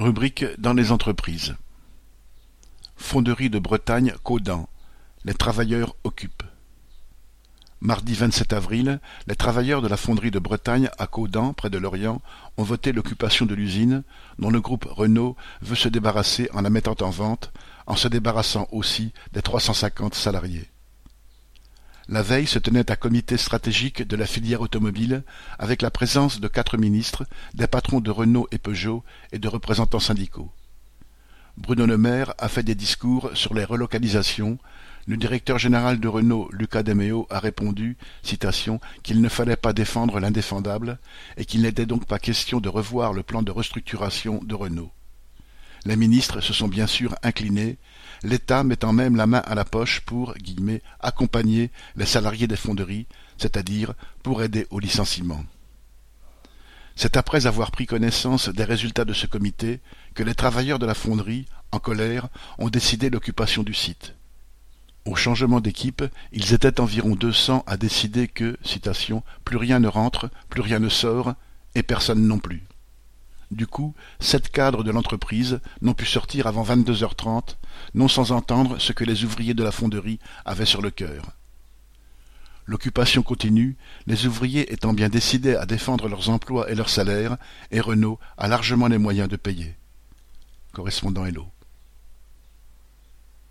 Rubrique dans les entreprises. Fonderie de Bretagne Caudan. Les travailleurs occupent. Mardi 27 avril, les travailleurs de la fonderie de Bretagne à Caudan, près de Lorient, ont voté l'occupation de l'usine, dont le groupe Renault veut se débarrasser en la mettant en vente, en se débarrassant aussi des 350 salariés. La veille se tenait un comité stratégique de la filière automobile avec la présence de quatre ministres, des patrons de Renault et Peugeot et de représentants syndicaux. Bruno Le Maire a fait des discours sur les relocalisations. Le directeur général de Renault, Luca Demeo, a répondu, qu'il ne fallait pas défendre l'indéfendable et qu'il n'était donc pas question de revoir le plan de restructuration de Renault. Les ministres se sont bien sûr inclinés, l'État mettant même la main à la poche pour accompagner les salariés des fonderies, c'est-à-dire pour aider au licenciement. C'est après avoir pris connaissance des résultats de ce comité que les travailleurs de la fonderie, en colère, ont décidé l'occupation du site. Au changement d'équipe, ils étaient environ deux cents à décider que, citation, plus rien ne rentre, plus rien ne sort, et personne non plus. Du coup, sept cadres de l'entreprise n'ont pu sortir avant vingt-deux heures trente, non sans entendre ce que les ouvriers de la fonderie avaient sur le cœur. L'occupation continue, les ouvriers étant bien décidés à défendre leurs emplois et leurs salaires, et Renault a largement les moyens de payer. Correspondant Hello.